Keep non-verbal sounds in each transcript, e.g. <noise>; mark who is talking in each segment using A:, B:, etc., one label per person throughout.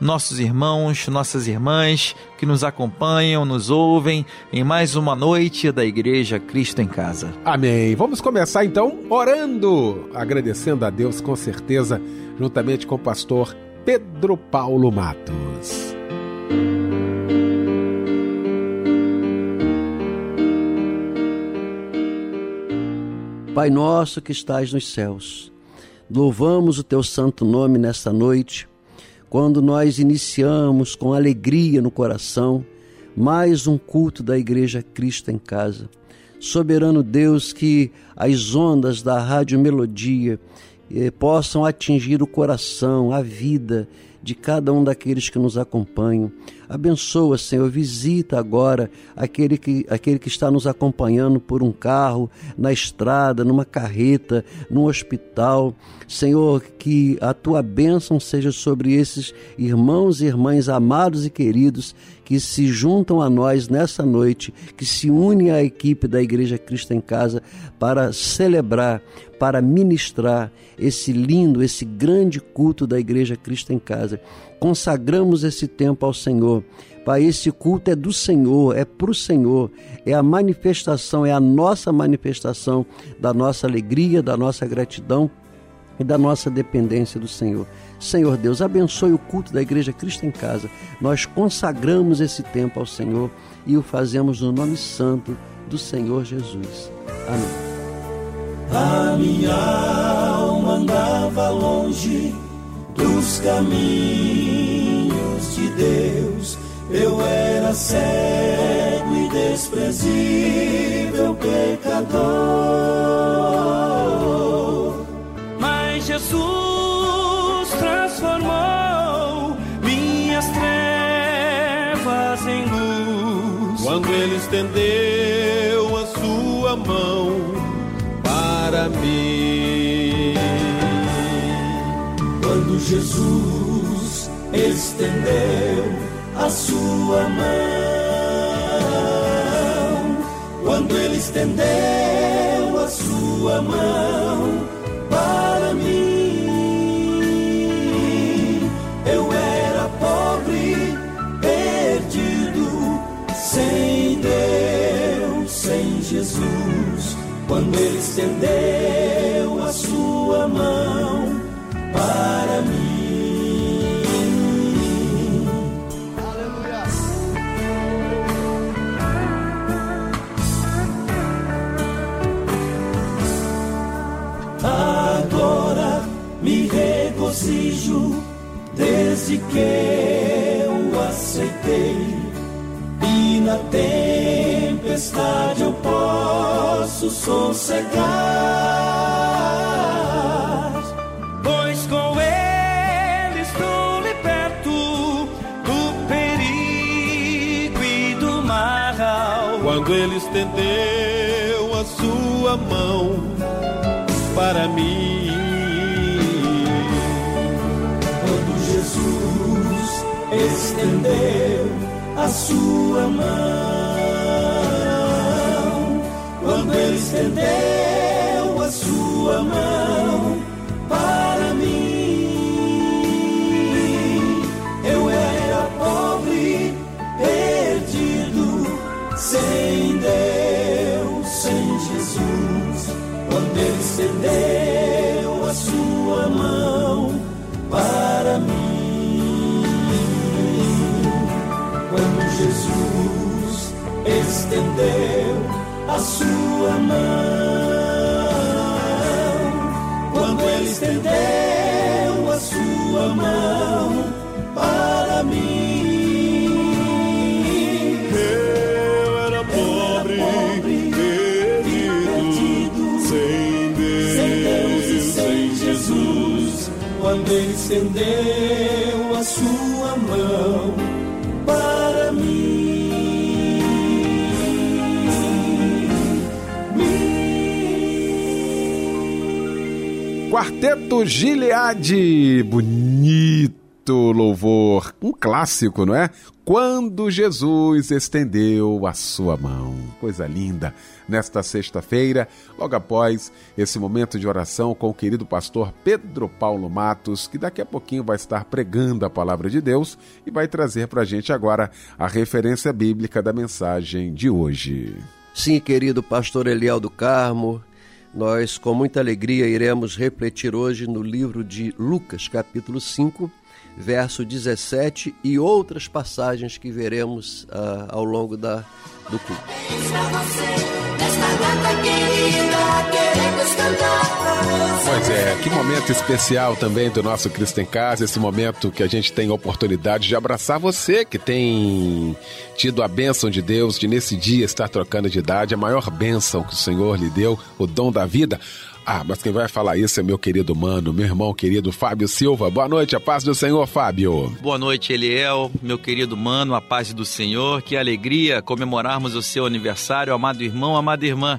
A: nossos irmãos, nossas irmãs que nos acompanham, nos ouvem em mais uma noite da Igreja Cristo em Casa.
B: Amém. Vamos começar então orando, agradecendo a Deus com certeza, juntamente com o pastor Pedro Paulo Matos.
C: Pai nosso que estás nos céus, louvamos o teu santo nome nesta noite quando nós iniciamos com alegria no coração mais um culto da Igreja Cristo em Casa. Soberano Deus, que as ondas da Rádio Melodia eh, possam atingir o coração, a vida de cada um daqueles que nos acompanham. Abençoa, Senhor, visita agora aquele que, aquele que está nos acompanhando por um carro, na estrada, numa carreta, num hospital. Senhor, que a tua bênção seja sobre esses irmãos e irmãs amados e queridos que se juntam a nós nessa noite, que se unem à equipe da Igreja Cristo em Casa para celebrar, para ministrar esse lindo, esse grande culto da Igreja Cristo em Casa. Consagramos esse tempo ao Senhor. Pai, esse culto é do Senhor, é para o Senhor, é a manifestação, é a nossa manifestação da nossa alegria, da nossa gratidão e da nossa dependência do Senhor. Senhor Deus, abençoe o culto da Igreja Cristo em Casa. Nós consagramos esse tempo ao Senhor e o fazemos no nome santo do Senhor Jesus. Amém.
D: A minha alma andava longe dos caminhos de Deus. Eu era cego e desprezível pecador.
E: Mas Jesus
D: quando ele estendeu a sua mão para mim. Jesus estendeu a sua mão, quando ele estendeu a sua mão para mim. Jesus, quando ele estendeu a sua mão desde que eu aceitei e na tempestade eu posso sossegar.
E: Pois com Ele estou liberto do perigo e do mal.
D: Quando Ele estendeu a sua mão para mim. Estendeu a sua mão. Quando ele estendeu a sua mão
B: Quarteto Gileade, bonito louvor, um clássico, não é? Quando Jesus estendeu a sua mão. Coisa linda. Nesta sexta-feira, logo após esse momento de oração com o querido pastor Pedro Paulo Matos, que daqui a pouquinho vai estar pregando a palavra de Deus e vai trazer para a gente agora a referência bíblica da mensagem de hoje.
C: Sim, querido pastor Eliel do Carmo, nós, com muita alegria, iremos refletir hoje no livro de Lucas, capítulo 5, verso 17 e outras passagens que veremos uh, ao longo da, do culto.
B: Pois é, que momento especial também do nosso Cristo em Casa, esse momento que a gente tem oportunidade de abraçar você que tem tido a bênção de Deus de nesse dia estar trocando de idade, a maior bênção que o Senhor lhe deu, o dom da vida. Ah, mas quem vai falar isso é meu querido mano, meu irmão querido Fábio Silva. Boa noite, a paz do Senhor, Fábio.
A: Boa noite, Eliel, meu querido mano, a paz do Senhor. Que alegria comemorarmos o seu aniversário, amado irmão, amada irmã.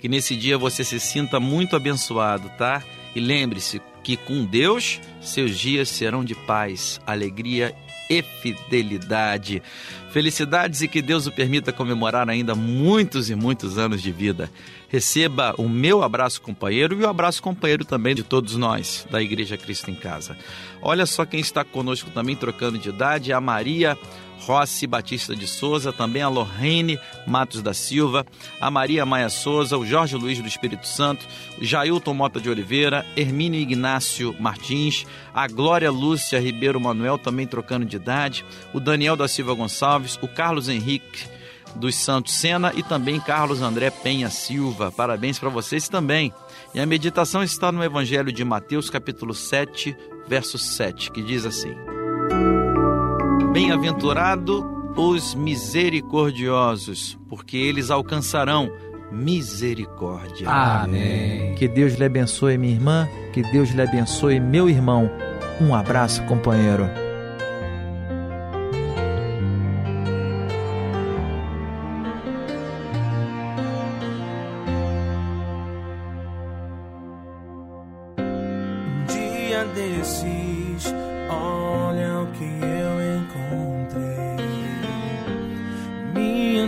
A: Que nesse dia você se sinta muito abençoado, tá? E lembre-se que com Deus seus dias serão de paz, alegria e fidelidade. Felicidades e que Deus o permita comemorar ainda muitos e muitos anos de vida. Receba o meu abraço companheiro e o abraço companheiro também de todos nós da Igreja Cristo em Casa. Olha só quem está conosco também trocando de idade, a Maria Rossi Batista de Souza, também a Lorraine Matos da Silva, a Maria Maia Souza, o Jorge Luiz do Espírito Santo, o Jailton Mota de Oliveira, Hermínio Ignácio Martins, a Glória Lúcia Ribeiro Manuel, também trocando de idade, o Daniel da Silva Gonçalves, o Carlos Henrique dos Santos Sena e também Carlos André Penha Silva. Parabéns para vocês também. E a meditação está no Evangelho de Mateus, capítulo 7, verso 7, que diz assim: Bem-aventurado os misericordiosos, porque eles alcançarão misericórdia.
F: Amém. Que Deus lhe abençoe, minha irmã, que Deus lhe abençoe, meu irmão. Um abraço, companheiro.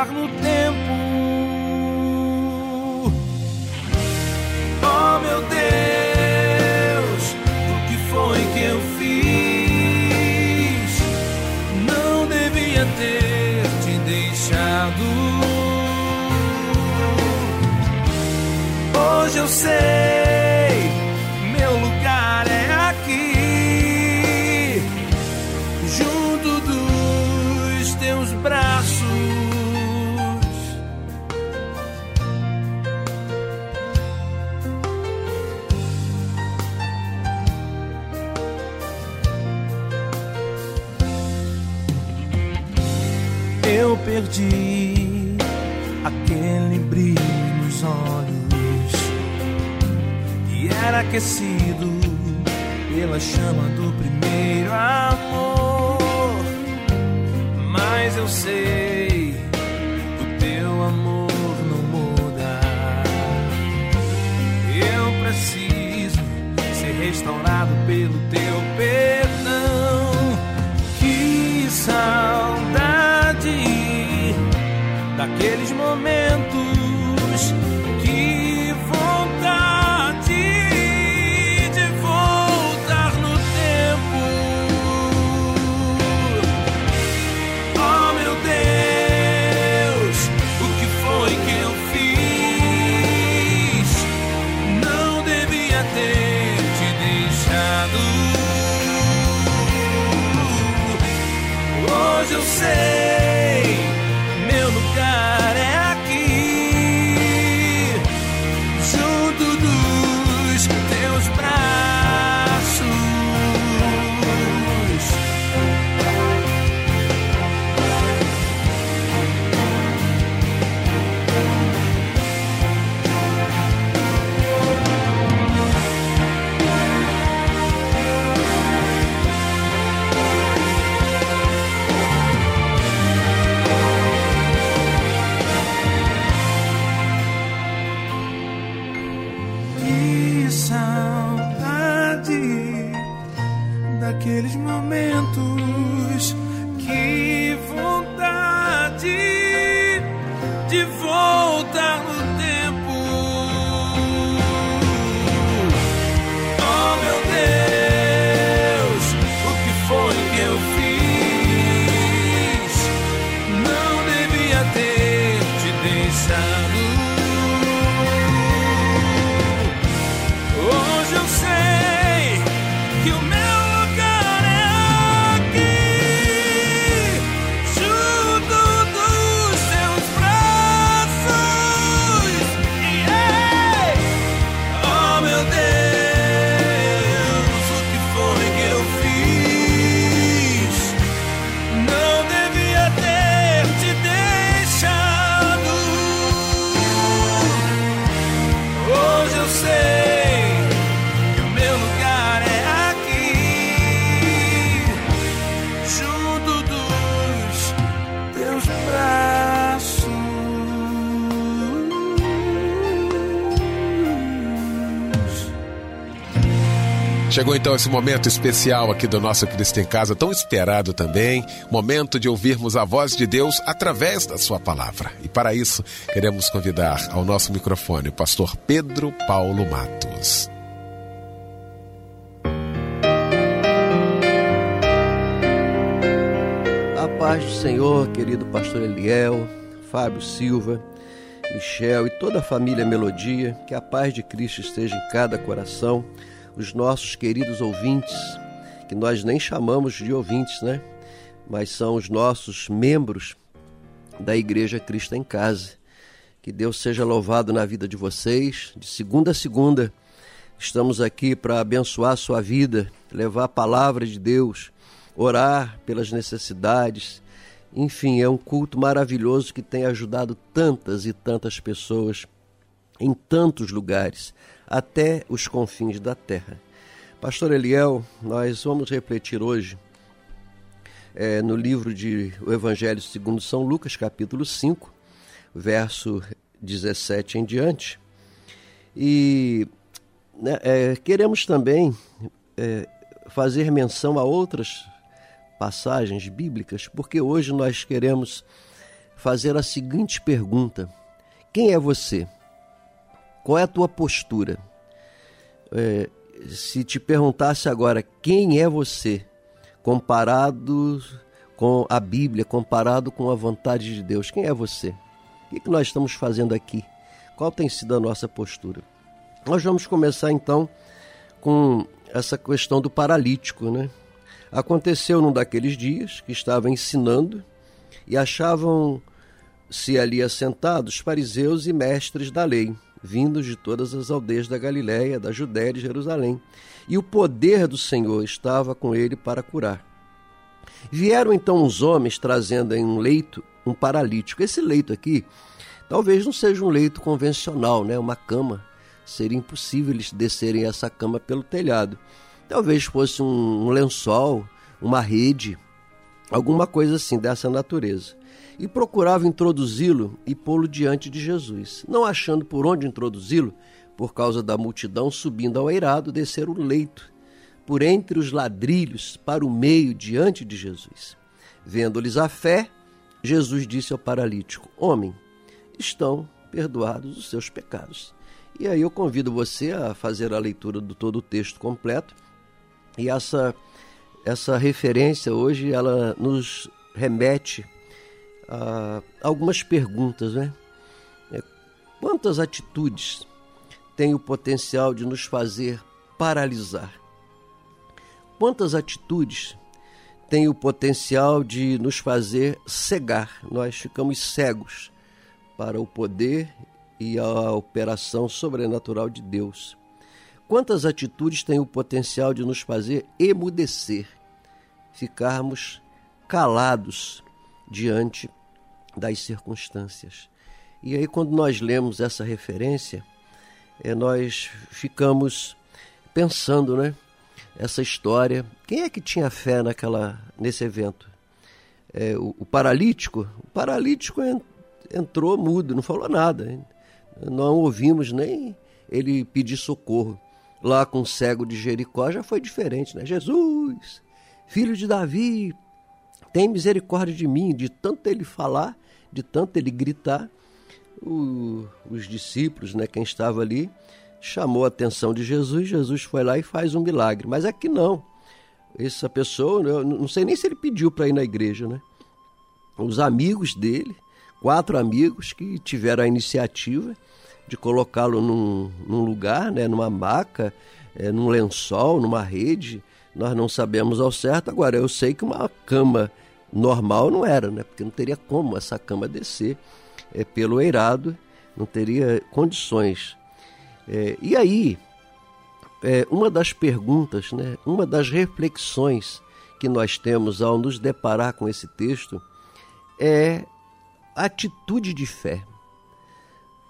E: é aqui.
F: Aquecido pela chama do primeiro amor. Mas eu sei, o teu amor não muda. Eu preciso ser restaurado pelo teu perdão. Que saudade daqueles momentos
B: Chegou então esse momento especial aqui do nosso Cristo em Casa, tão esperado também, momento de ouvirmos a voz de Deus através da sua palavra. E para isso, queremos convidar ao nosso microfone o pastor Pedro Paulo Matos.
C: A paz do Senhor, querido pastor Eliel, Fábio Silva, Michel e toda a família Melodia, que a paz de Cristo esteja em cada coração, os nossos queridos ouvintes, que nós nem chamamos de ouvintes, né? Mas são os nossos membros da Igreja Cristo em Casa. Que Deus seja louvado na vida de vocês, de segunda a segunda. Estamos aqui para abençoar a sua vida, levar a palavra de Deus, orar pelas necessidades. Enfim, é um culto maravilhoso que tem ajudado tantas e tantas pessoas em tantos lugares, até os confins da terra. Pastor Eliel, nós vamos refletir hoje é, no livro de O Evangelho segundo São Lucas, capítulo 5, verso 17 em diante. E né, é, queremos também é, fazer menção a outras passagens bíblicas, porque hoje nós queremos fazer a seguinte pergunta: Quem é você? Qual é a tua postura? É, se te perguntasse agora quem é você, comparado com a Bíblia, comparado com a vontade de Deus, quem é você? O que, que nós estamos fazendo aqui? Qual tem sido a nossa postura? Nós vamos começar então com essa questão do paralítico, né? Aconteceu num daqueles dias que estava ensinando e achavam-se ali assentados fariseus e mestres da lei, vindos de todas as aldeias da Galiléia, da Judéia e de Jerusalém. E o poder do Senhor estava com ele para curar. Vieram então uns homens trazendo em um leito um paralítico. Esse leito aqui talvez não seja um leito convencional, né? Uma cama. Seria impossível eles descerem essa cama pelo telhado. Talvez fosse um, um lençol, uma rede, alguma coisa assim dessa natureza. E procurava introduzi-lo e pô-lo diante de Jesus. Não achando por onde introduzi-lo, por causa da multidão subindo ao eirado, descer o leito, por entre os ladrilhos, para o meio, diante de Jesus. Vendo-lhes a fé, Jesus disse ao paralítico: Homem, estão perdoados os seus pecados. E aí eu convido você a fazer a leitura do todo o texto completo. E essa essa referência hoje ela nos remete a algumas perguntas, né? É, quantas atitudes tem o potencial de nos fazer paralisar. Quantas atitudes têm o potencial de nos fazer cegar? Nós ficamos cegos para o poder e a operação sobrenatural de Deus. Quantas atitudes têm o potencial de nos fazer emudecer, ficarmos calados diante das circunstâncias? E aí, quando nós lemos essa referência, é, nós ficamos pensando, né? Essa história. Quem é que tinha fé naquela, nesse evento? É, o, o, paralítico? O paralítico entrou mudo, não falou nada. Não ouvimos nem ele pedir socorro. Lá com o cego de Jericó já foi diferente, né? Jesus, filho de Davi, tem misericórdia de mim. De tanto ele falar, de tanto ele gritar, o, os discípulos, né, quem estava ali, chamou a atenção de Jesus, Jesus foi lá e faz um milagre. Mas aqui não. Essa pessoa, eu não sei nem se ele pediu para ir na igreja, né? Os amigos dele, quatro amigos que tiveram a iniciativa de colocá-lo num, num, lugar, né, numa maca, é, num lençol, numa rede. Nós não sabemos ao certo. Agora, eu sei que uma cama normal não era, né? Porque não teria como essa cama descer é, pelo eirado, não teria condições. É, e aí, é, uma das perguntas, né, uma das reflexões que nós temos ao nos deparar com esse texto é atitude de fé.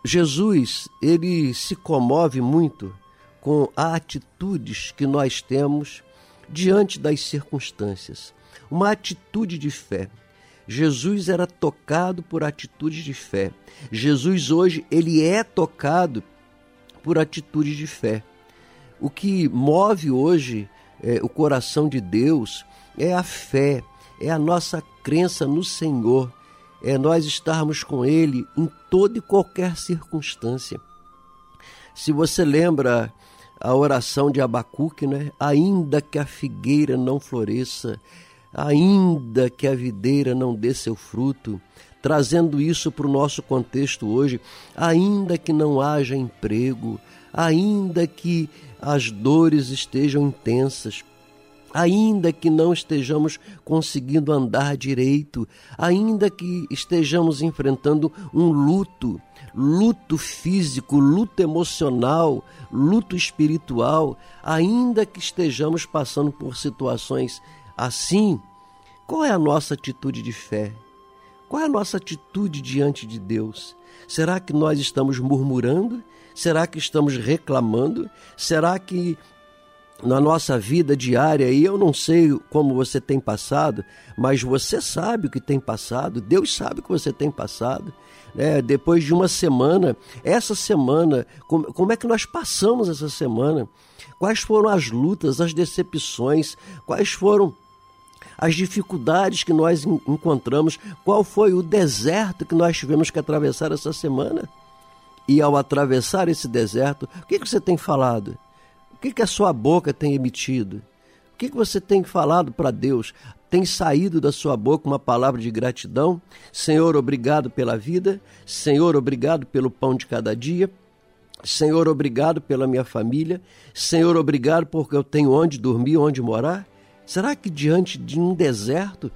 C: Jesus, ele se comove muito com atitudes que nós temos diante das circunstâncias. Uma atitude de fé. Jesus era tocado por atitudes de fé. Jesus hoje ele é tocado por atitudes de fé. O que move hoje é, o coração de Deus é a fé, é a nossa crença no Senhor, é nós estarmos com Ele em toda e qualquer circunstância. Se você lembra a oração de Abacuque, né? ainda que a figueira não floresça, ainda que a videira não dê seu fruto, trazendo isso para o nosso contexto hoje, ainda que não haja emprego, ainda que as dores estejam intensas, ainda que não estejamos conseguindo andar direito, ainda que estejamos enfrentando um luto, luto físico, luto emocional, luto espiritual, ainda que estejamos passando por situações Assim, qual é a nossa atitude de fé? Qual é a nossa atitude diante de Deus? Será que nós estamos murmurando? Será que estamos reclamando? Será que na nossa vida diária, e eu não sei como você tem passado, mas você sabe o que tem passado, Deus sabe o que você tem passado. Né? Depois de uma semana, essa semana, como, como é que nós passamos essa semana? Quais foram as lutas, as decepções, quais foram as dificuldades que nós encontramos, qual foi o deserto que nós tivemos que atravessar essa semana. E ao atravessar esse deserto, o que, você tem falado? O que, a sua boca tem emitido? O que você tem falado para Deus? Tem saído da sua boca uma palavra de gratidão? Senhor, obrigado pela vida. Senhor, obrigado pelo pão de cada dia. Senhor, obrigado pela minha família. Senhor, obrigado porque eu tenho onde dormir, onde morar. Será que diante de um deserto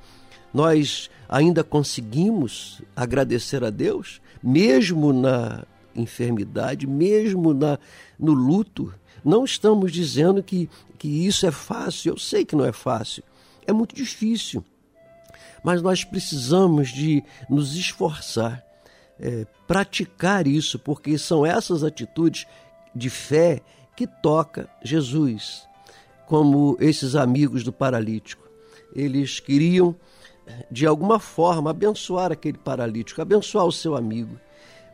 C: nós ainda conseguimos agradecer a Deus, mesmo na enfermidade, mesmo na, no luto? Não estamos dizendo que, que isso é fácil, eu sei que não é fácil, é muito difícil. mas nós precisamos de nos esforçar, é, praticar isso, porque são essas atitudes de fé que toca Jesus, como esses amigos do paralítico. Eles queriam, de alguma forma, abençoar aquele paralítico, abençoar o seu amigo.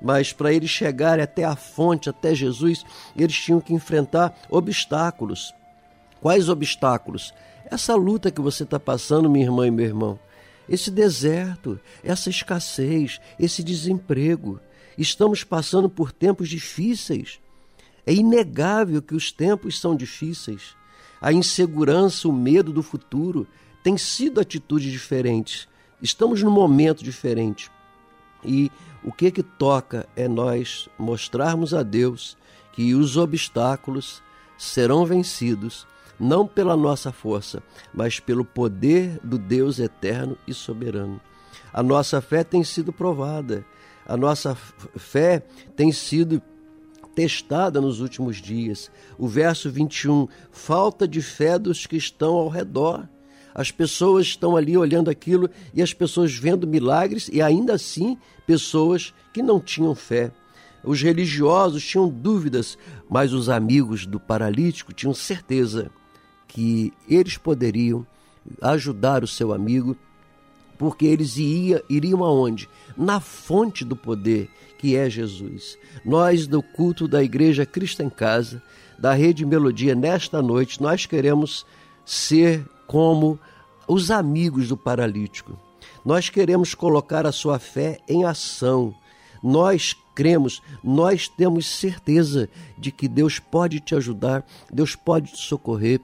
C: Mas para eles chegarem até a fonte, até Jesus, eles tinham que enfrentar obstáculos. Quais obstáculos? Essa luta que você está passando, minha irmã e meu irmão esse deserto, essa escassez, esse desemprego. Estamos passando por tempos difíceis. É inegável que os tempos são difíceis. A insegurança, o medo do futuro têm sido atitudes diferentes. Estamos num momento diferente. E o que que toca é nós mostrarmos a Deus que os obstáculos serão vencidos não pela nossa força, mas pelo poder do Deus eterno e soberano. A nossa fé tem sido provada, a nossa fé tem sido testada nos últimos dias. O verso 21, falta de fé dos que estão ao redor. As pessoas estão ali olhando aquilo e as pessoas vendo milagres e ainda assim pessoas que não tinham fé. Os religiosos tinham dúvidas, mas os amigos do paralítico tinham certeza que eles poderiam ajudar o seu amigo, porque eles ia, iriam aonde? Na fonte do poder, que é Jesus. Nós, do culto da Igreja Cristo em Casa, da Rede Melodia, nesta noite, nós queremos ser como os amigos do paralítico. Nós queremos colocar a sua fé em ação. Nós cremos, nós temos certeza de que Deus pode te ajudar, Deus pode te socorrer,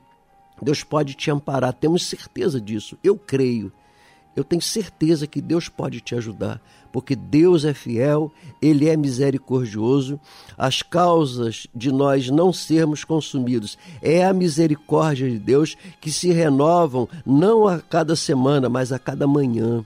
C: Deus pode te amparar, temos certeza disso. Eu creio. Eu tenho certeza que Deus pode te ajudar, porque Deus é fiel, Ele é misericordioso. As causas de nós não sermos consumidos é a misericórdia de Deus que se renovam não a cada semana, mas a cada manhã.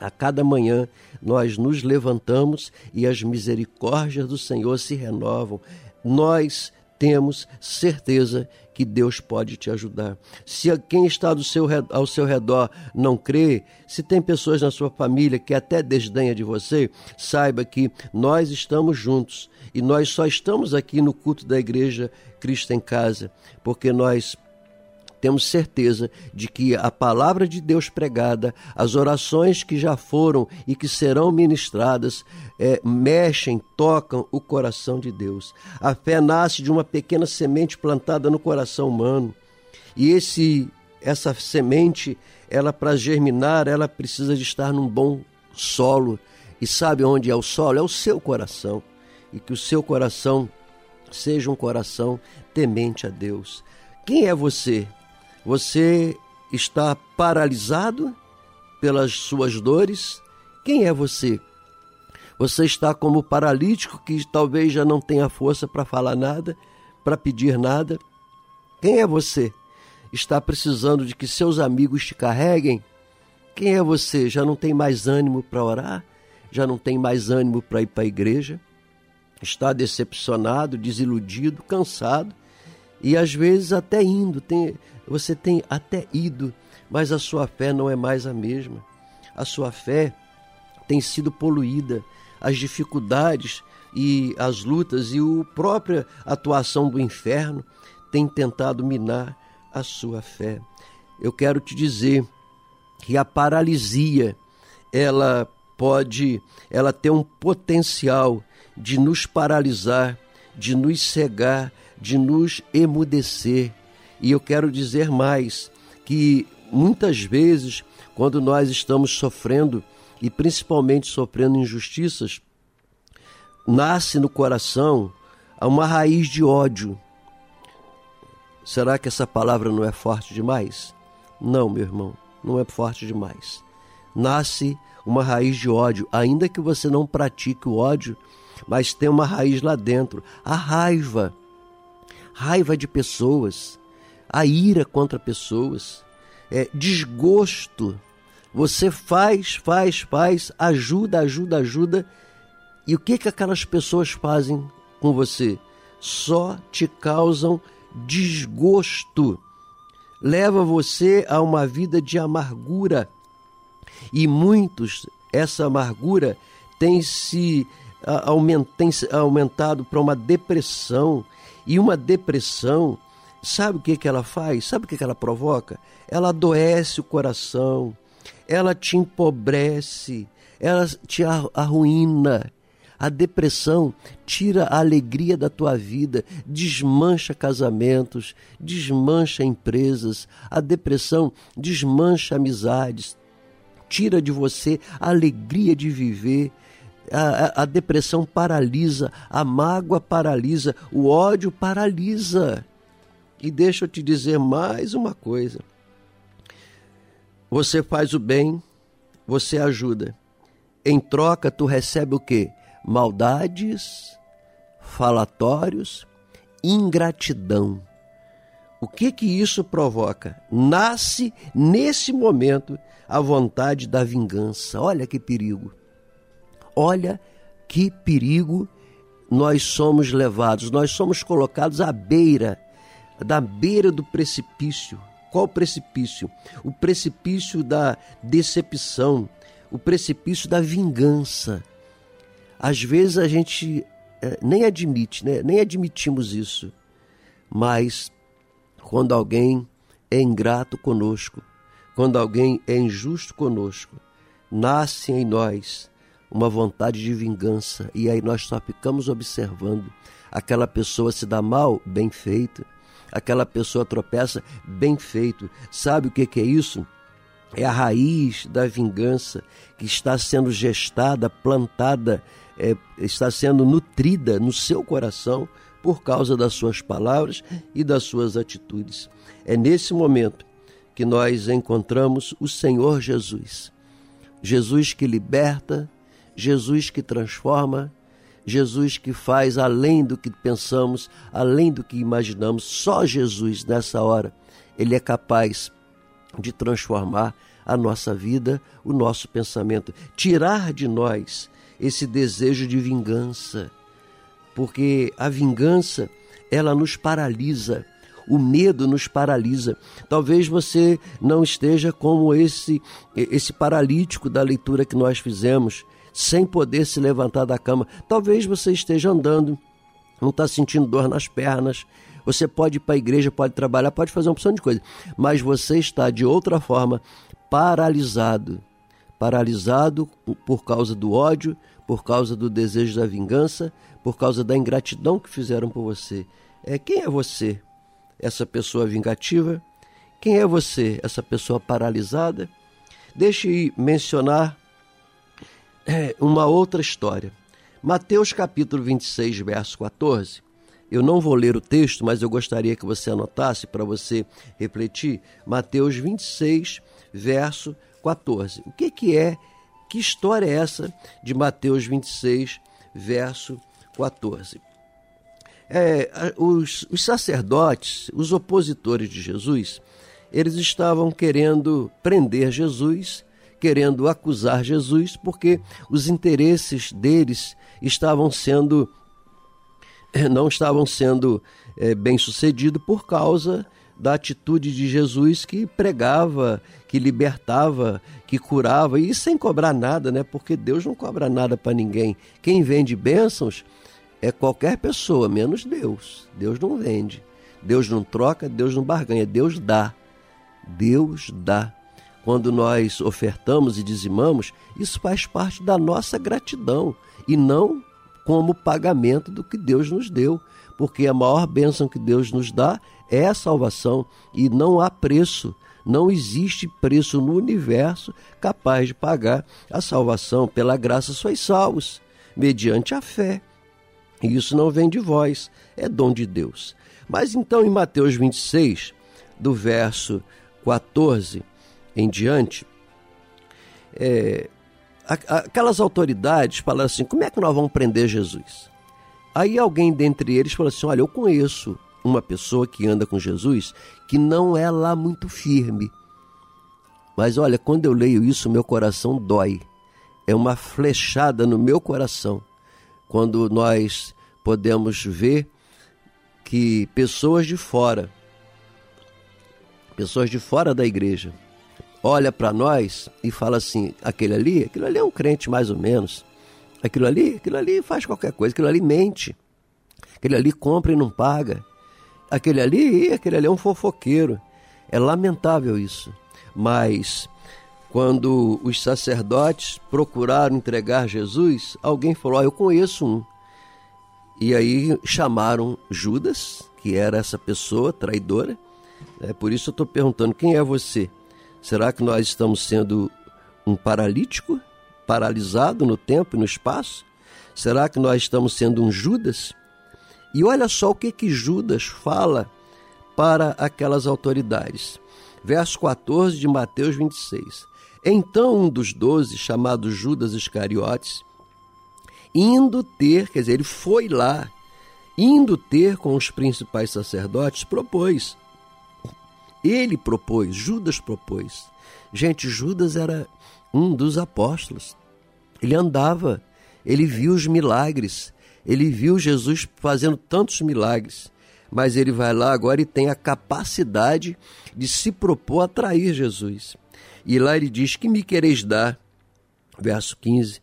C: A cada manhã nós nos levantamos e as misericórdias do Senhor se renovam. Nós temos certeza que Deus pode te ajudar. Se quem está seu, ao seu redor não crê, se tem pessoas na sua família que até desdenha de você, saiba que nós estamos juntos e nós só estamos aqui no culto da igreja Cristo em Casa, porque nós temos certeza de que a palavra de Deus pregada, as orações que já foram e que serão ministradas, é, mexem, tocam o coração de Deus. A fé nasce de uma pequena semente plantada no coração humano. E esse essa semente, ela para germinar, ela precisa de estar num bom solo. E sabe onde é o solo? É o seu coração. E que o seu coração seja um coração temente a Deus. Quem é você? Você está paralisado pelas suas dores? Quem é você? Você está como paralítico que talvez já não tenha força para falar nada, para pedir nada? Quem é você? Está precisando de que seus amigos te carreguem? Quem é você? Já não tem mais ânimo para orar? Já não tem mais ânimo para ir para a igreja? Está decepcionado, desiludido, cansado e às vezes até indo, tem, você tem até ido, mas a sua fé não é mais a mesma. A sua fé tem sido poluída, as dificuldades e as lutas e a própria atuação do inferno tem tentado minar a sua fé. Eu quero te dizer que a paralisia, ela pode, ela tem um potencial de nos paralisar, de nos cegar, de nos emudecer. E eu quero dizer mais que muitas vezes, quando nós estamos sofrendo, e principalmente sofrendo injustiças, nasce no coração uma raiz de ódio. Será que essa palavra não é forte demais? Não, meu irmão, não é forte demais. Nasce uma raiz de ódio, ainda que você não pratique o ódio, mas tem uma raiz lá dentro, a raiva raiva de pessoas, a ira contra pessoas, é, desgosto. Você faz, faz, faz, ajuda, ajuda, ajuda. E o que, que aquelas pessoas fazem com você? Só te causam desgosto. Leva você a uma vida de amargura. E muitos, essa amargura tem se, tem se aumentado para uma depressão. E uma depressão, sabe o que, que ela faz? Sabe o que, que ela provoca? Ela adoece o coração, ela te empobrece, ela te arruína. A depressão tira a alegria da tua vida, desmancha casamentos, desmancha empresas. A depressão desmancha amizades, tira de você a alegria de viver. A, a, a, depressão paralisa, a mágoa paralisa, o ódio paralisa. E deixa eu te dizer mais uma coisa. Você faz o bem, você ajuda. Em troca, tu recebe o quê? Maldades, falatórios, ingratidão. O que que isso provoca? Nasce nesse momento a vontade da vingança. Olha que perigo. Olha que perigo nós somos levados. Nós somos colocados à beira, da beira do precipício. Qual precipício? O precipício da decepção, o precipício da vingança. Às vezes a gente é, nem admite, né? nem admitimos isso, mas quando alguém é ingrato conosco, quando alguém é injusto conosco, nasce em nós uma vontade de vingança e aí nós só ficamos observando aquela pessoa se dá mal, bem feito, aquela pessoa tropeça, bem feito. Sabe o que, que é isso? É a raiz da vingança que está sendo gestada, plantada, é, está sendo nutrida no seu coração por causa das suas palavras e das suas atitudes. É nesse momento que nós encontramos o Senhor Jesus. Jesus que liberta, Jesus que transforma, Jesus que faz além do que pensamos, além do que imaginamos. Só Jesus nessa hora, ele é capaz de transformar a nossa vida, o nosso pensamento, tirar de nós esse desejo de vingança, porque a vingança ela nos paralisa o medo nos paralisa. Talvez você não esteja como esse esse paralítico da leitura que nós fizemos, sem poder se levantar da cama. Talvez você esteja andando, não está sentindo dor nas pernas. Você pode ir para a igreja, pode trabalhar, pode fazer uma opção de coisa, mas você está de outra forma paralisado. Paralisado por causa do ódio, por causa do desejo da vingança, por causa da ingratidão que fizeram por você. É quem é você? essa pessoa vingativa? Quem é você, essa pessoa paralisada? Deixe mencionar uma outra história. Mateus capítulo 26, verso 14. Eu não vou ler o texto, mas eu gostaria que você anotasse para você refletir. Mateus 26, verso 14. O que, que é, que história é essa de Mateus 26, verso 14? é, os, os sacerdotes, os opositores de Jesus, eles estavam querendo prender Jesus, querendo acusar Jesus, porque os interesses deles estavam sendo não estavam sendo é, bem sucedidos por causa da atitude de Jesus que pregava, que libertava, que curava e sem cobrar nada, né? Porque Deus não cobra nada para ninguém. Quem vende bênçãos é qualquer pessoa, menos Deus. Deus não vende. Deus não troca, Deus não barganha, Deus dá. Deus dá. Quando nós ofertamos e dizimamos, isso faz parte da nossa gratidão e não como pagamento do que Deus nos deu, porque a maior bênção que Deus nos dá é a salvação e não há preço, não existe preço no universo capaz de pagar a salvação. Pela graça sois salvos, mediante a fé. E isso não vem de vós, é dom de Deus. Mas então em Mateus 26, do verso 14 em diante, é, aquelas autoridades falaram assim: como é que nós vamos prender Jesus? Aí alguém dentre eles falou assim: olha, eu conheço uma pessoa que anda com Jesus que não é lá muito firme. Mas olha, quando eu leio isso, meu coração dói. É uma flechada no meu coração quando nós podemos ver que pessoas de fora, pessoas de fora da igreja, olha para nós e fala assim: aquele ali, aquilo ali é um crente mais ou menos. Aquilo ali, aquilo ali faz qualquer coisa, aquilo ali mente. Aquele ali compra e não paga. Aquele ali, aquele ali é um fofoqueiro. É lamentável isso. Mas quando os sacerdotes procuraram entregar Jesus, alguém falou: oh, Eu conheço um. E aí chamaram Judas, que era essa pessoa traidora. É, por isso eu estou perguntando: quem é você? Será que nós estamos sendo um paralítico, paralisado no tempo e no espaço? Será que nós estamos sendo um Judas? E olha só o que, que Judas fala para aquelas autoridades. Verso 14 de Mateus 26. Então um dos doze, chamado Judas Iscariotes, indo ter, quer dizer, ele foi lá, indo ter com os principais sacerdotes, propôs ele propôs, Judas propôs. Gente, Judas era um dos apóstolos. Ele andava, ele viu os milagres, ele viu Jesus fazendo tantos milagres. Mas ele vai lá agora e tem a capacidade de se propor a trair Jesus. E lá ele diz: Que me quereis dar? Verso 15: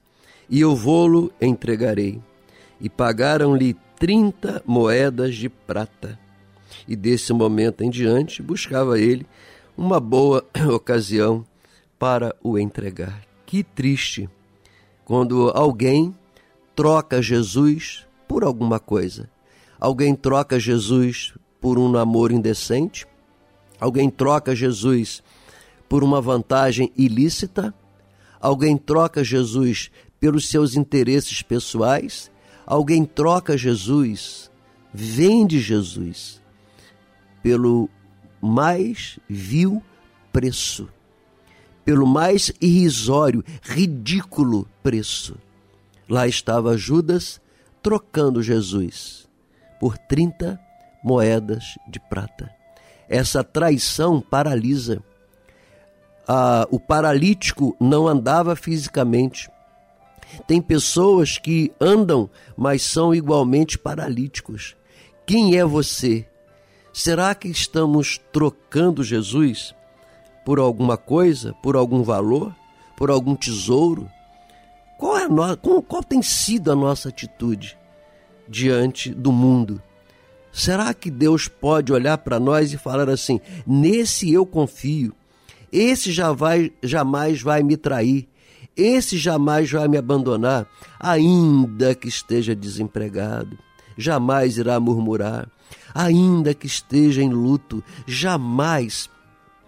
C: E eu vou-lo entregarei. E pagaram-lhe trinta moedas de prata e desse momento em diante buscava ele uma boa <clears throat> ocasião para o entregar. Que triste quando alguém troca Jesus por alguma coisa. Alguém troca Jesus por um namoro indecente, alguém troca Jesus por uma vantagem ilícita, alguém troca Jesus pelos seus interesses pessoais, alguém troca Jesus, vende Jesus pelo mais vil preço, pelo mais irrisório, ridículo preço. Lá estava Judas trocando Jesus por 30 moedas de prata. Essa traição paralisa. Ah, o paralítico não andava fisicamente. Tem pessoas que andam, mas são igualmente paralíticos. Quem é você Será que estamos trocando Jesus por alguma coisa, por algum valor, por algum tesouro? Qual, é no... qual, tem sido a nossa atitude diante do mundo? Será que Deus pode olhar para nós e falar assim: nesse eu confio, esse já vai, jamais vai me trair, esse jamais vai me abandonar, ainda que esteja desempregado, jamais irá murmurar, ainda que esteja em luto, jamais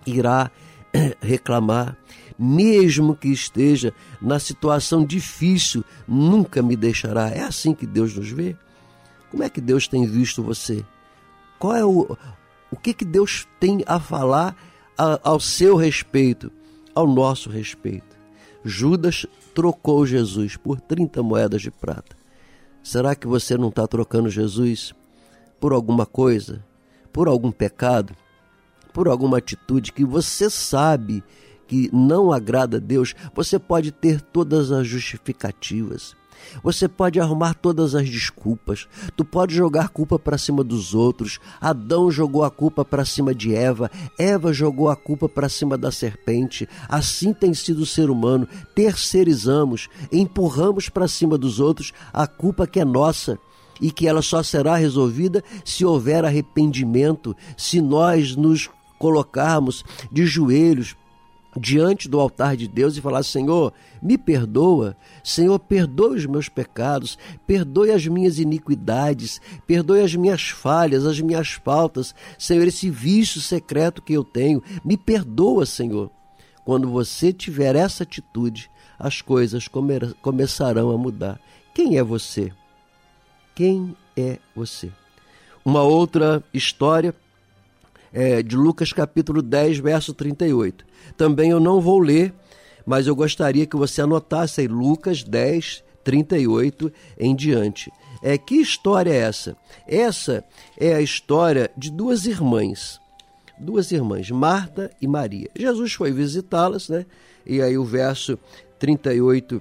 C: irá eh, reclamar. Mesmo que esteja na situação difícil, nunca me deixará. É assim que Deus nos vê? Como é que Deus tem visto você? Qual é o, o que, que Deus tem a falar a, ao seu respeito, ao nosso respeito? Judas trocou Jesus por 30 moedas de prata. Será que você não está trocando Jesus por alguma coisa, por algum pecado, por alguma atitude que você sabe que não agrada a Deus, você pode ter todas as justificativas. Você pode arrumar todas as desculpas. Tu pode jogar culpa para cima dos outros. Adão jogou a culpa para cima de Eva. Eva jogou a culpa para cima da serpente. Assim tem sido o ser humano. Terceirizamos, empurramos para cima dos outros a culpa que é nossa e que ela só será resolvida se houver arrependimento, se nós nos colocarmos de joelhos diante do altar de Deus e falar: Senhor, me perdoa, Senhor, perdoe os meus pecados, perdoe as minhas iniquidades, perdoe as minhas falhas, as minhas faltas, Senhor, esse vício secreto que eu tenho, me perdoa, Senhor. Quando você tiver essa atitude, as coisas come começarão a mudar. Quem é você? Quem é você? Uma outra história é de Lucas capítulo 10, verso 38. Também eu não vou ler, mas eu gostaria que você anotasse aí Lucas 10, 38 em diante. É, que história é essa? Essa é a história de duas irmãs. Duas irmãs, Marta e Maria. Jesus foi visitá-las, né? E aí o verso 38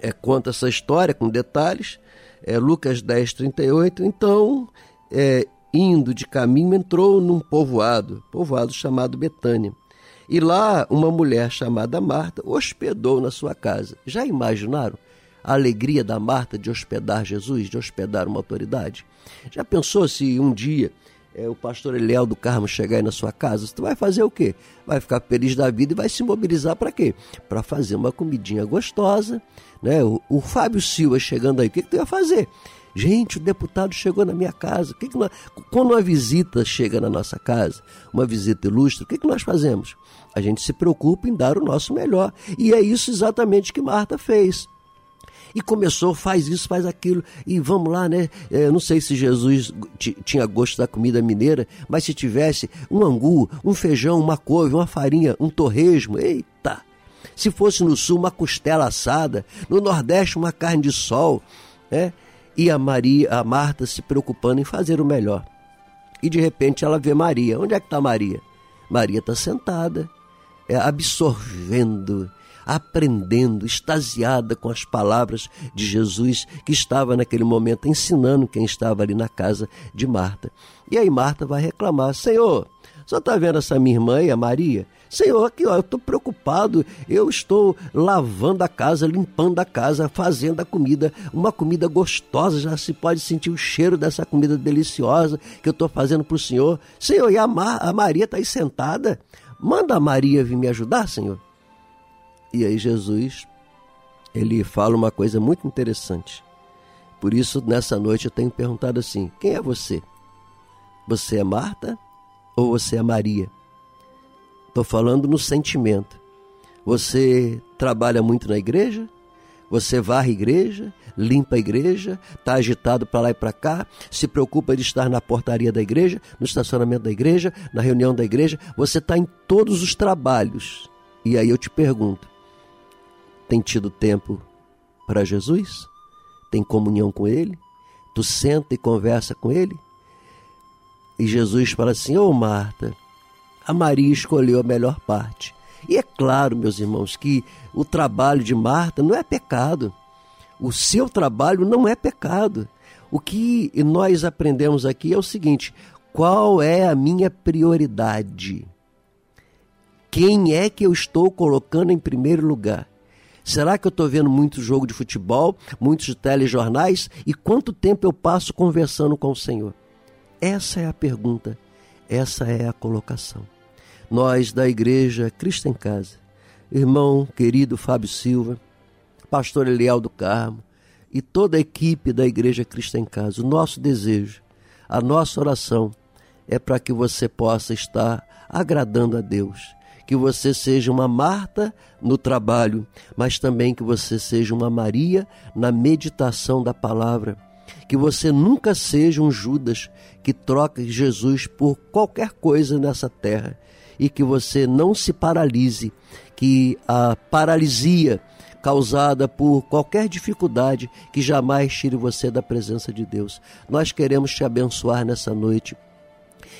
C: é, conta essa história com detalhes é, Lucas 10, 38. Então, é, indo de caminho, entrou num povoado, povoado chamado Betânia. E lá uma mulher chamada Marta hospedou na sua casa. Já imaginaram a alegria da Marta de hospedar Jesus, de hospedar uma autoridade? Já pensou se um dia é, o pastor Eliel do Carmo chegar aí na sua casa, você vai fazer o quê? Vai ficar feliz da vida e vai se mobilizar para quê? Para fazer uma comidinha gostosa, né? O, o, Fábio Silva chegando aí, o que, que tu ia fazer? Gente, o deputado chegou na minha casa. O que que nós, quando uma visita chega na nossa casa, uma visita ilustre, o que, que nós fazemos? A gente se preocupa em dar o nosso melhor. E é isso exatamente que Marta fez. E começou, faz isso, faz aquilo, e vamos lá, né? É, não sei se Jesus tinha gosto da comida mineira, mas se tivesse um angu, um feijão, uma couve, uma farinha, um torresmo, eita! Se fosse no sul, uma costela assada, no nordeste, uma carne de sol, né? E a Maria, a Marta se preocupando em fazer o melhor. E de repente ela vê Maria. Onde é que está Maria? Maria está sentada, é, absorvendo, aprendendo, extasiada com as palavras de Jesus que estava naquele momento ensinando quem estava ali na casa de Marta. E aí Marta vai reclamar: Senhor, só está vendo essa minha irmã e a Maria? Senhor, aqui ó, eu estou preocupado, eu estou lavando a casa, limpando a casa, fazendo a comida, uma comida gostosa, já se pode sentir o cheiro dessa comida deliciosa que eu estou fazendo para o Senhor. Senhor, e a, Mar, a Maria está aí sentada? Manda a Maria vir me ajudar, Senhor. E aí Jesus, ele fala uma coisa muito interessante. Por isso, nessa noite eu tenho perguntado assim: quem é você? Você é Marta ou você é Maria? Estou falando no sentimento. Você trabalha muito na igreja? Você varre a igreja, limpa a igreja, está agitado para lá e para cá, se preocupa de estar na portaria da igreja, no estacionamento da igreja, na reunião da igreja. Você está em todos os trabalhos. E aí eu te pergunto: tem tido tempo para Jesus? Tem comunhão com Ele? Tu senta e conversa com Ele? E Jesus fala assim: Ô oh, Marta, a Maria escolheu a melhor parte. E é claro, meus irmãos, que o trabalho de Marta não é pecado. O seu trabalho não é pecado. O que nós aprendemos aqui é o seguinte: qual é a minha prioridade? Quem é que eu estou colocando em primeiro lugar? Será que eu estou vendo muito jogo de futebol, muitos telejornais? E quanto tempo eu passo conversando com o Senhor? Essa é a pergunta, essa é a colocação nós da Igreja Cristo em Casa, irmão querido Fábio Silva, pastor Eliel do Carmo e toda a equipe da Igreja Cristo em Casa, o nosso desejo, a nossa oração é para que você possa estar agradando a Deus. Que você seja uma Marta no trabalho, mas também que você seja uma Maria na meditação da palavra. Que você nunca seja um Judas que troca Jesus por qualquer coisa nessa terra e que você não se paralise, que a paralisia causada por qualquer dificuldade que jamais tire você da presença de Deus. Nós queremos te abençoar nessa noite.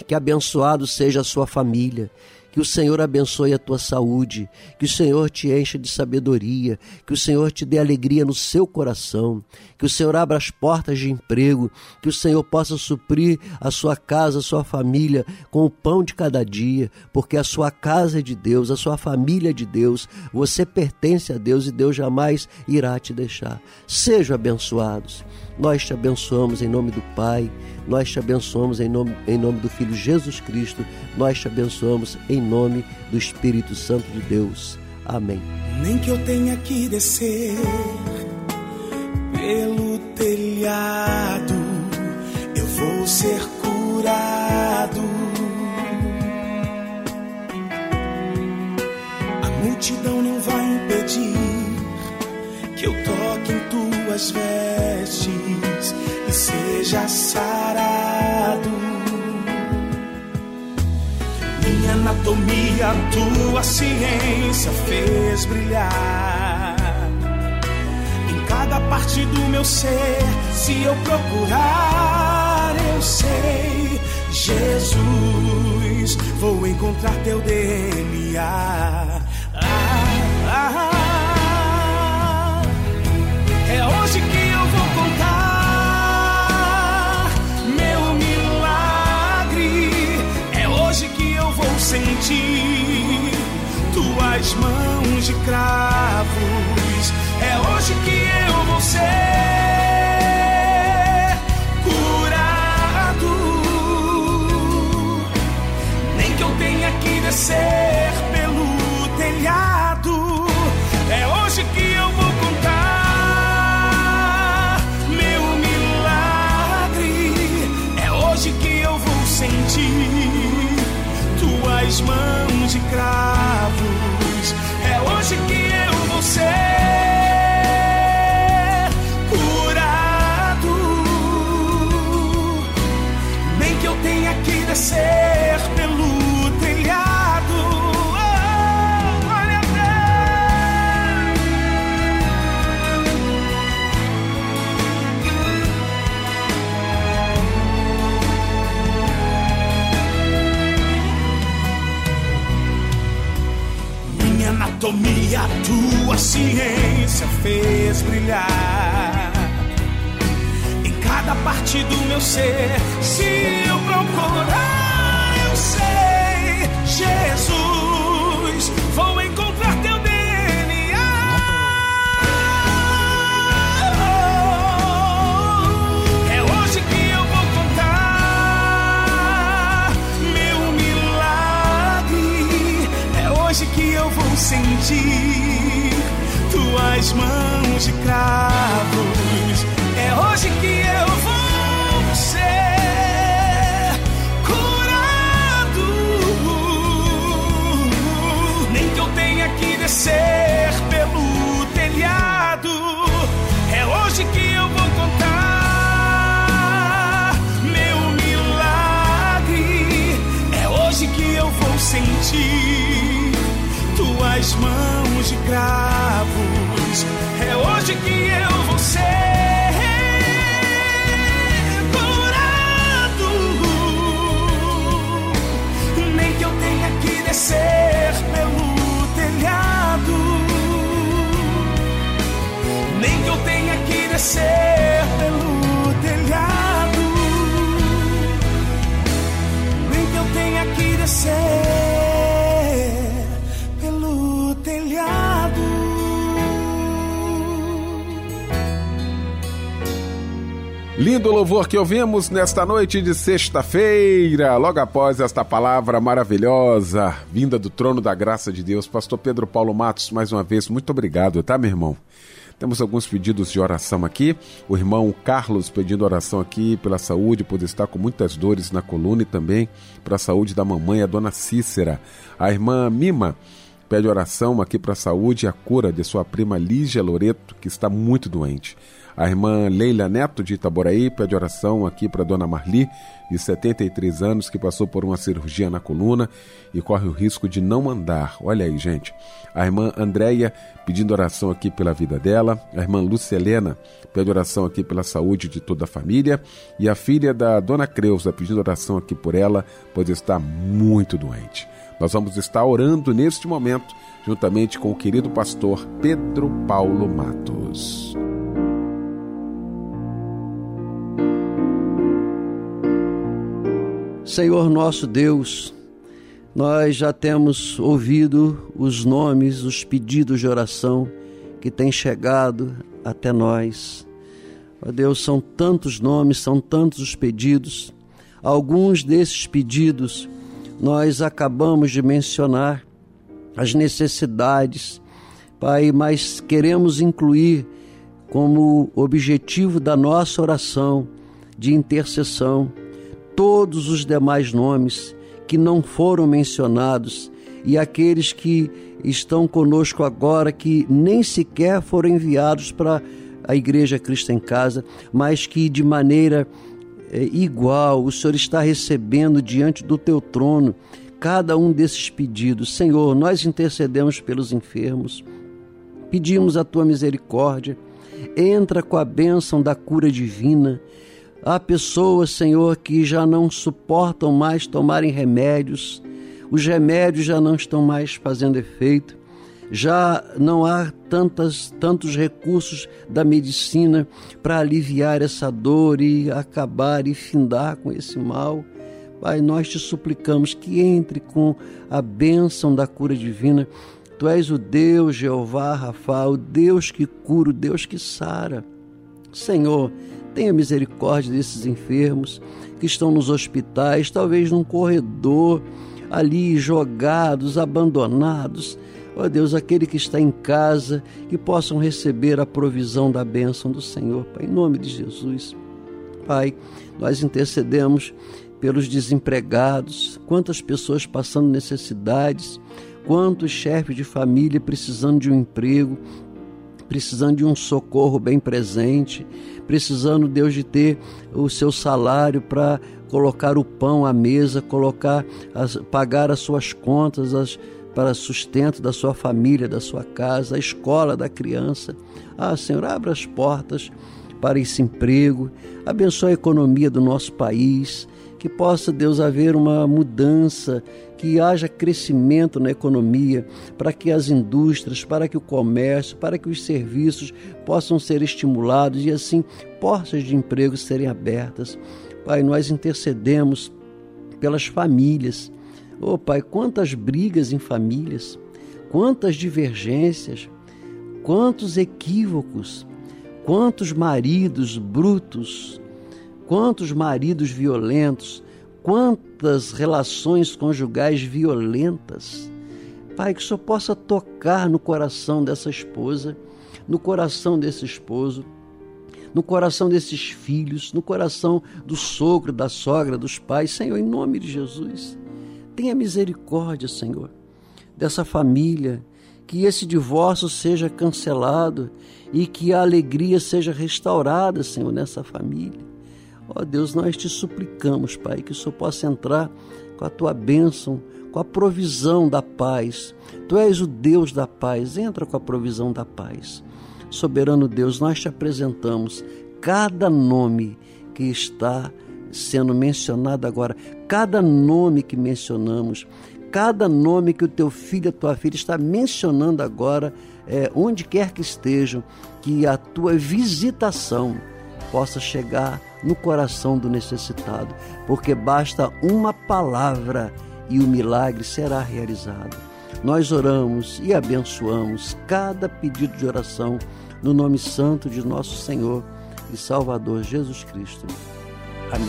C: Que abençoado seja a sua família, que o Senhor abençoe a tua saúde, que o Senhor te encha de sabedoria, que o Senhor te dê alegria no seu coração, que o Senhor abra as portas de emprego, que o Senhor possa suprir a sua casa, a sua família com o pão de cada dia, porque a sua casa é de Deus, a sua família é de Deus, você pertence a Deus e Deus jamais irá te deixar. Sejam abençoados. Nós te abençoamos em nome do Pai, nós te abençoamos em nome, em nome do Filho Jesus Cristo, nós te abençoamos em nome do Espírito Santo de Deus. Amém.
G: Nem que eu tenha que descer pelo telhado, eu vou ser curado. A multidão não em tuas vestes e seja sarado. Minha anatomia, tua ciência fez brilhar. Em cada parte do meu ser, se eu procurar, eu sei, Jesus, vou encontrar teu DNA. É hoje que eu vou contar meu milagre. É hoje que eu vou sentir tuas mãos de cravos. É hoje que eu vou ser curado. Nem que eu tenha que descer pelo telhado. É hoje que mãos de cravos. É hoje que eu vou ser anatomia, tua ciência fez brilhar em cada parte do meu ser. Se eu procurar, eu sei, Jesus, sentir tuas mãos de cravos. É hoje que eu vou ser curado. Nem que eu tenha que descer pelo telhado. É hoje que eu vou contar meu milagre. É hoje que eu vou sentir tuas mãos de cravos. É hoje que eu vou ser curado. Nem que eu tenha que descer pelo telhado. Nem que eu tenha que descer pelo telhado. Nem que eu tenha que descer
B: Lindo louvor que ouvimos nesta noite de sexta-feira, logo após esta palavra maravilhosa, vinda do trono da graça de Deus. Pastor Pedro Paulo Matos, mais uma vez, muito obrigado, tá, meu irmão? Temos alguns pedidos de oração aqui. O irmão Carlos pedindo oração aqui pela saúde, por estar com muitas dores na coluna e também para a saúde da mamãe, a dona Cícera. A irmã Mima pede oração aqui para a saúde e a cura de sua prima Lígia Loreto, que está muito doente. A irmã Leila Neto de Itaboraí pede oração aqui para dona Marli, de 73 anos, que passou por uma cirurgia na coluna e corre o risco de não andar. Olha aí, gente. A irmã Andréia pedindo oração aqui pela vida dela. A irmã Lúcia Helena pede oração aqui pela saúde de toda a família. E a filha da dona Creuza pedindo oração aqui por ela, pois está muito doente. Nós vamos estar orando neste momento, juntamente com o querido pastor Pedro Paulo Matos.
C: Senhor nosso Deus, nós já temos ouvido os nomes, os pedidos de oração que têm chegado até nós. Ó Deus, são tantos nomes, são tantos os pedidos. Alguns desses pedidos nós acabamos de mencionar, as necessidades, Pai, mas queremos incluir como objetivo da nossa oração de intercessão todos os demais nomes que não foram mencionados e aqueles que estão conosco agora que nem sequer foram enviados para a Igreja Cristo em Casa, mas que de maneira é, igual o Senhor está recebendo diante do teu trono cada um desses pedidos. Senhor, nós intercedemos pelos enfermos, pedimos a tua misericórdia, entra com a bênção da cura divina. Há pessoas, Senhor, que já não suportam mais tomarem remédios, os remédios já não estão mais fazendo efeito, já não há tantas, tantos recursos da medicina para aliviar essa dor e acabar e findar com esse mal. Pai, nós te suplicamos que entre com a bênção da cura divina Tu és o Deus Jeová Rafa, o Deus que cura, o Deus que sara. Senhor, tenha misericórdia desses enfermos que estão nos hospitais, talvez num corredor, ali jogados, abandonados. Ó oh Deus, aquele que está em casa, que possam receber a provisão da bênção do Senhor, Pai, em nome de Jesus. Pai, nós intercedemos pelos desempregados, quantas pessoas passando necessidades, quantos chefes de família precisando de um emprego, precisando de um socorro bem presente, precisando, Deus, de ter o seu salário para colocar o pão à mesa, colocar, as, pagar as suas contas, as, para sustento da sua família, da sua casa, a escola da criança. Ah, Senhor, abra as portas para esse emprego, abençoe a economia do nosso país, que possa, Deus, haver uma mudança, que haja crescimento na economia, para que as indústrias, para que o comércio, para que os serviços possam ser estimulados e assim portas de emprego serem abertas. Pai, nós intercedemos pelas famílias. Oh, Pai, quantas brigas em famílias, quantas divergências, quantos equívocos, quantos maridos brutos, quantos maridos violentos, quantas relações conjugais violentas. Pai, que Senhor possa tocar no coração dessa esposa, no coração desse esposo, no coração desses filhos, no coração do sogro, da sogra, dos pais. Senhor, em nome de Jesus, tenha misericórdia, Senhor, dessa família, que esse divórcio seja cancelado e que a alegria seja restaurada, Senhor, nessa família. Ó oh, Deus, nós te suplicamos, Pai, que o Senhor possa entrar com a tua bênção, com a provisão da paz. Tu és o Deus da paz, entra com a provisão da paz. Soberano Deus, nós te apresentamos cada nome que está sendo mencionado agora, cada nome que mencionamos, cada nome que o teu filho, a tua filha está mencionando agora, é, onde quer que estejam, que a tua visitação possa chegar no coração do necessitado, porque basta uma palavra e o milagre será realizado. Nós oramos e abençoamos cada pedido de oração no nome santo de nosso Senhor e Salvador Jesus Cristo. Amém.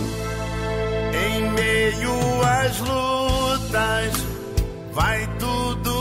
H: Em meio às lutas, vai tudo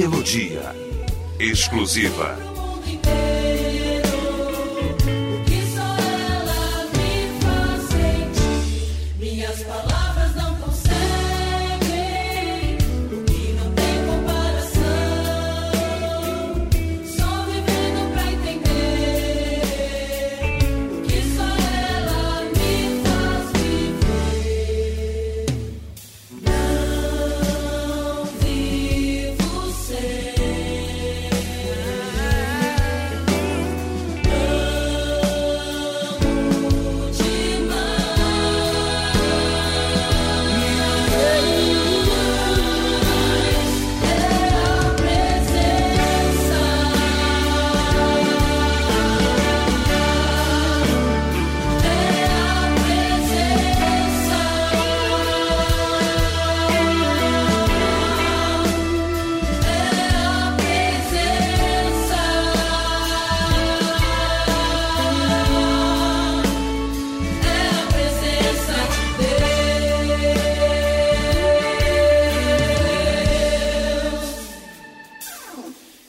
I: Melodia exclusiva.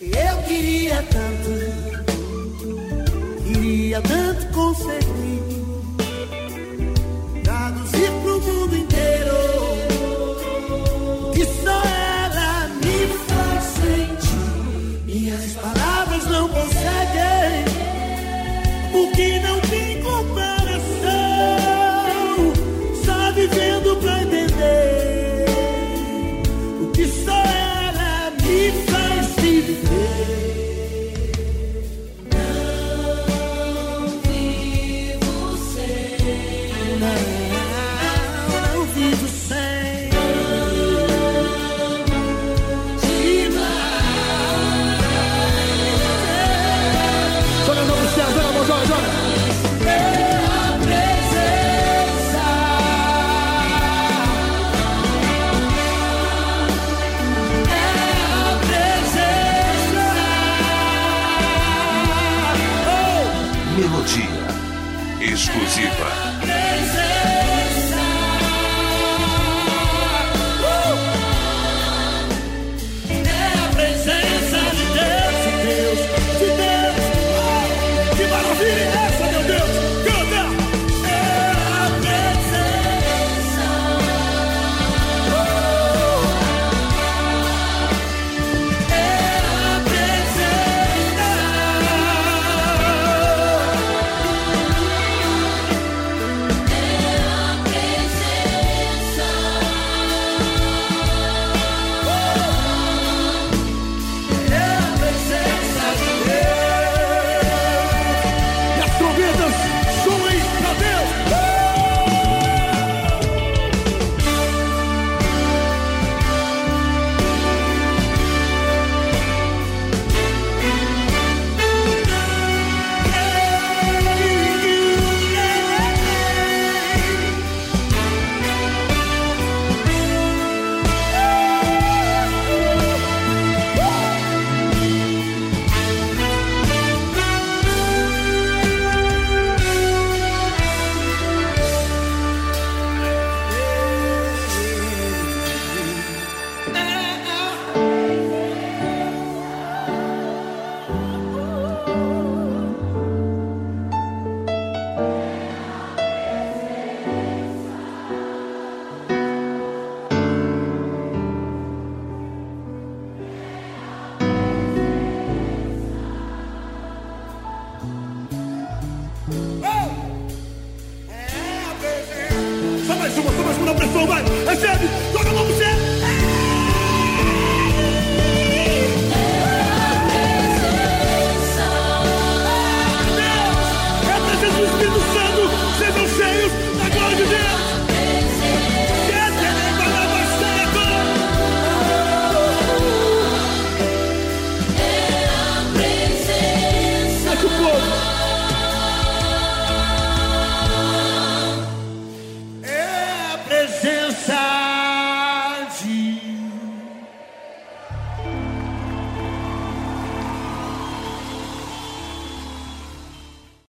I: Eu queria tanto